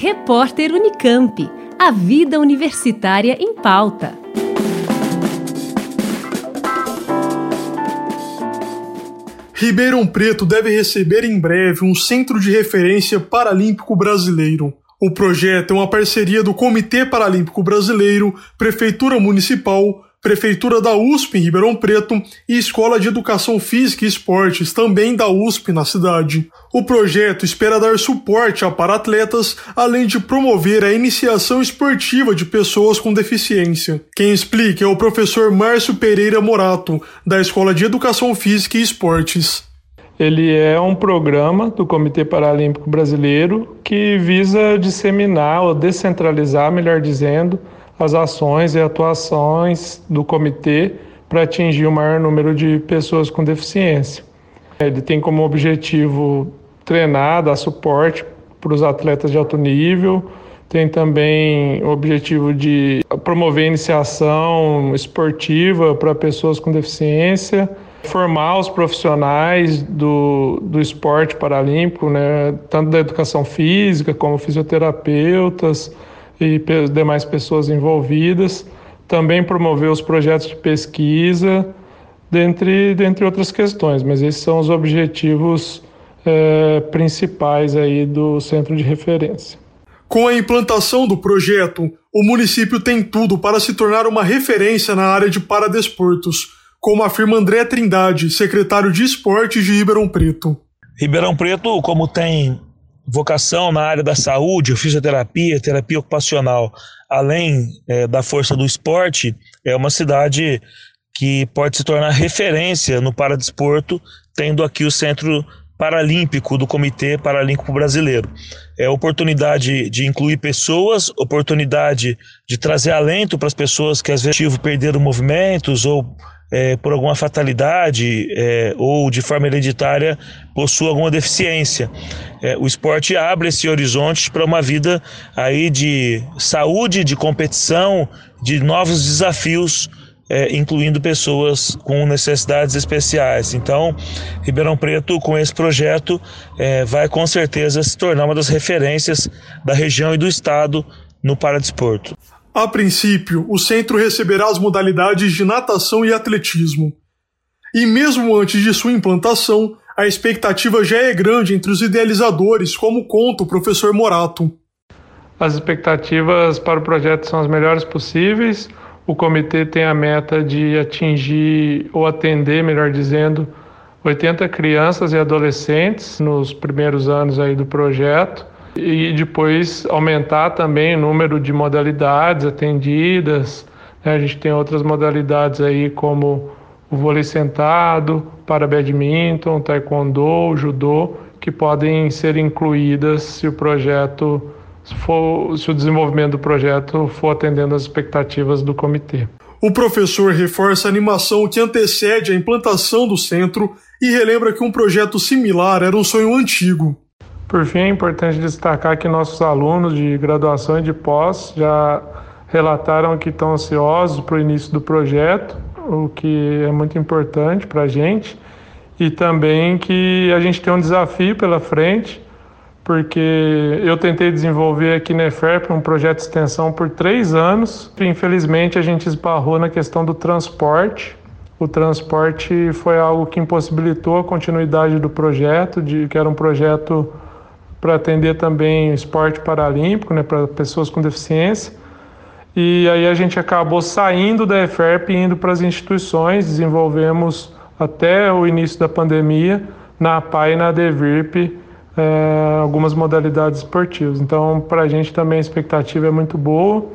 Repórter Unicamp. A vida universitária em pauta. Ribeirão Preto deve receber em breve um centro de referência paralímpico brasileiro. O projeto é uma parceria do Comitê Paralímpico Brasileiro, Prefeitura Municipal, Prefeitura da USP em Ribeirão Preto e Escola de Educação Física e Esportes, também da USP na cidade. O projeto espera dar suporte a para-atletas, além de promover a iniciação esportiva de pessoas com deficiência. Quem explica é o professor Márcio Pereira Morato, da Escola de Educação Física e Esportes. Ele é um programa do Comitê Paralímpico Brasileiro que visa disseminar ou descentralizar, melhor dizendo, as ações e atuações do comitê para atingir o maior número de pessoas com deficiência. Ele tem como objetivo treinar, dar suporte para os atletas de alto nível, tem também o objetivo de promover iniciação esportiva para pessoas com deficiência, formar os profissionais do, do esporte paralímpico, né, tanto da educação física como fisioterapeutas, e demais pessoas envolvidas, também promover os projetos de pesquisa, dentre, dentre outras questões, mas esses são os objetivos é, principais aí do centro de referência. Com a implantação do projeto, o município tem tudo para se tornar uma referência na área de paradesportos, como afirma André Trindade, secretário de Esportes de Ribeirão Preto. Ribeirão Preto, como tem vocação na área da saúde, fisioterapia, terapia ocupacional, além é, da força do esporte, é uma cidade que pode se tornar referência no paradesporto, tendo aqui o Centro Paralímpico do Comitê Paralímpico Brasileiro. É oportunidade de incluir pessoas, oportunidade de trazer alento para as pessoas que às vezes perderam movimentos ou é, por alguma fatalidade é, ou de forma hereditária possua alguma deficiência. É, o esporte abre esse horizonte para uma vida aí de saúde, de competição, de novos desafios, é, incluindo pessoas com necessidades especiais. Então, Ribeirão Preto, com esse projeto, é, vai com certeza se tornar uma das referências da região e do estado no paradesporto. A princípio, o centro receberá as modalidades de natação e atletismo. E mesmo antes de sua implantação, a expectativa já é grande entre os idealizadores, como conta o professor Morato. As expectativas para o projeto são as melhores possíveis. O comitê tem a meta de atingir ou atender, melhor dizendo, 80 crianças e adolescentes nos primeiros anos aí do projeto e depois aumentar também o número de modalidades atendidas. Né? A gente tem outras modalidades aí como o vôlei sentado, para badminton, taekwondo, judô, que podem ser incluídas se o projeto se, for, se o desenvolvimento do projeto for atendendo às expectativas do comitê. O professor reforça a animação que antecede a implantação do centro e relembra que um projeto similar era um sonho antigo. Por fim, é importante destacar que nossos alunos de graduação e de pós já relataram que estão ansiosos para o início do projeto, o que é muito importante para a gente, e também que a gente tem um desafio pela frente, porque eu tentei desenvolver aqui na EFERP um projeto de extensão por três anos, e infelizmente a gente esbarrou na questão do transporte. O transporte foi algo que impossibilitou a continuidade do projeto, de, que era um projeto para atender também esporte paralímpico, né, para pessoas com deficiência. E aí a gente acabou saindo da EFERP e indo para as instituições, desenvolvemos até o início da pandemia, na APA e na DEVIRP, é, algumas modalidades esportivas. Então, para a gente também a expectativa é muito boa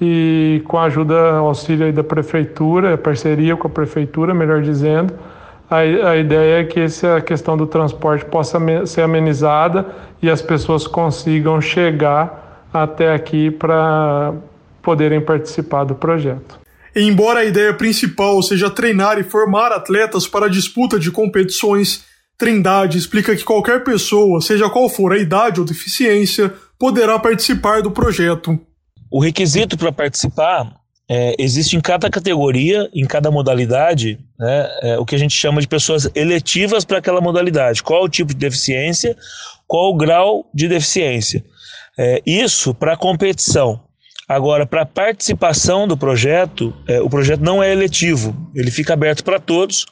e com a ajuda, auxílio da prefeitura, parceria com a prefeitura, melhor dizendo, a, a ideia é que essa questão do transporte possa ser amenizada e as pessoas consigam chegar até aqui para poderem participar do projeto. Embora a ideia principal seja treinar e formar atletas para a disputa de competições, Trindade explica que qualquer pessoa, seja qual for a idade ou deficiência, poderá participar do projeto. O requisito para participar é, existe em cada categoria, em cada modalidade, né, é, o que a gente chama de pessoas eletivas para aquela modalidade. Qual o tipo de deficiência, qual o grau de deficiência. É, isso para competição. Agora, para participação do projeto, é, o projeto não é eletivo, ele fica aberto para todos,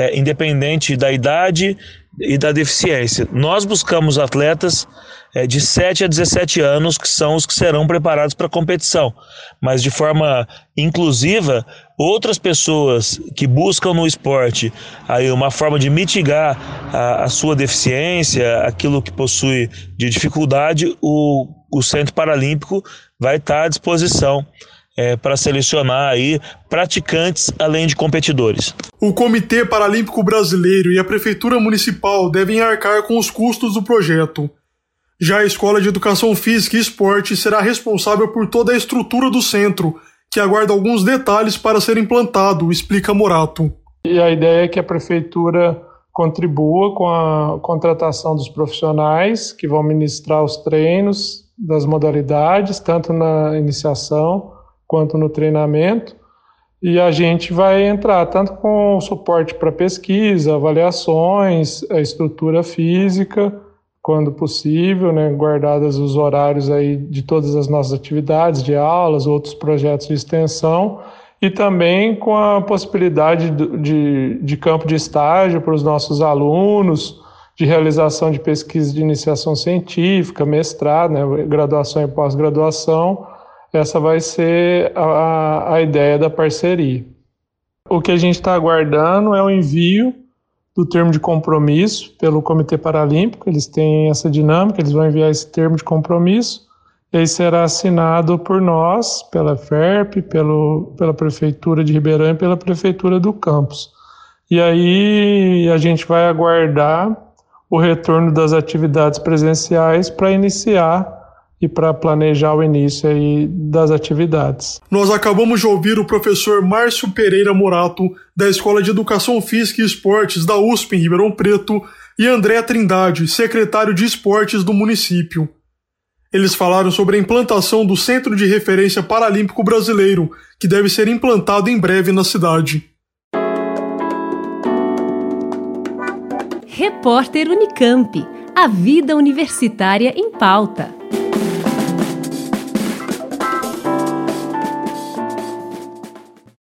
é, independente da idade e da deficiência. Nós buscamos atletas é, de 7 a 17 anos, que são os que serão preparados para a competição, mas de forma inclusiva, outras pessoas que buscam no esporte aí uma forma de mitigar a, a sua deficiência, aquilo que possui de dificuldade, o, o Centro Paralímpico vai estar à disposição é, para selecionar aí praticantes além de competidores. O Comitê Paralímpico Brasileiro e a Prefeitura Municipal devem arcar com os custos do projeto. Já a Escola de Educação Física e Esporte será responsável por toda a estrutura do centro, que aguarda alguns detalhes para ser implantado, explica Morato. E a ideia é que a Prefeitura contribua com a contratação dos profissionais que vão ministrar os treinos das modalidades, tanto na iniciação quanto no treinamento, e a gente vai entrar tanto com suporte para pesquisa, avaliações, a estrutura física, quando possível, né, guardadas os horários aí de todas as nossas atividades, de aulas, outros projetos de extensão, e também com a possibilidade de, de campo de estágio para os nossos alunos, de realização de pesquisa de iniciação científica, mestrado, né, graduação e pós-graduação, essa vai ser a, a ideia da parceria. O que a gente está aguardando é o envio do termo de compromisso pelo Comitê Paralímpico. Eles têm essa dinâmica, eles vão enviar esse termo de compromisso. E aí será assinado por nós, pela FERP, pelo, pela Prefeitura de Ribeirão e pela Prefeitura do Campus. E aí a gente vai aguardar o retorno das atividades presenciais para iniciar e para planejar o início aí das atividades. Nós acabamos de ouvir o professor Márcio Pereira Morato, da Escola de Educação Física e Esportes da USP em Ribeirão Preto, e André Trindade, secretário de Esportes do município. Eles falaram sobre a implantação do Centro de Referência Paralímpico Brasileiro, que deve ser implantado em breve na cidade. Repórter Unicamp. A vida universitária em pauta.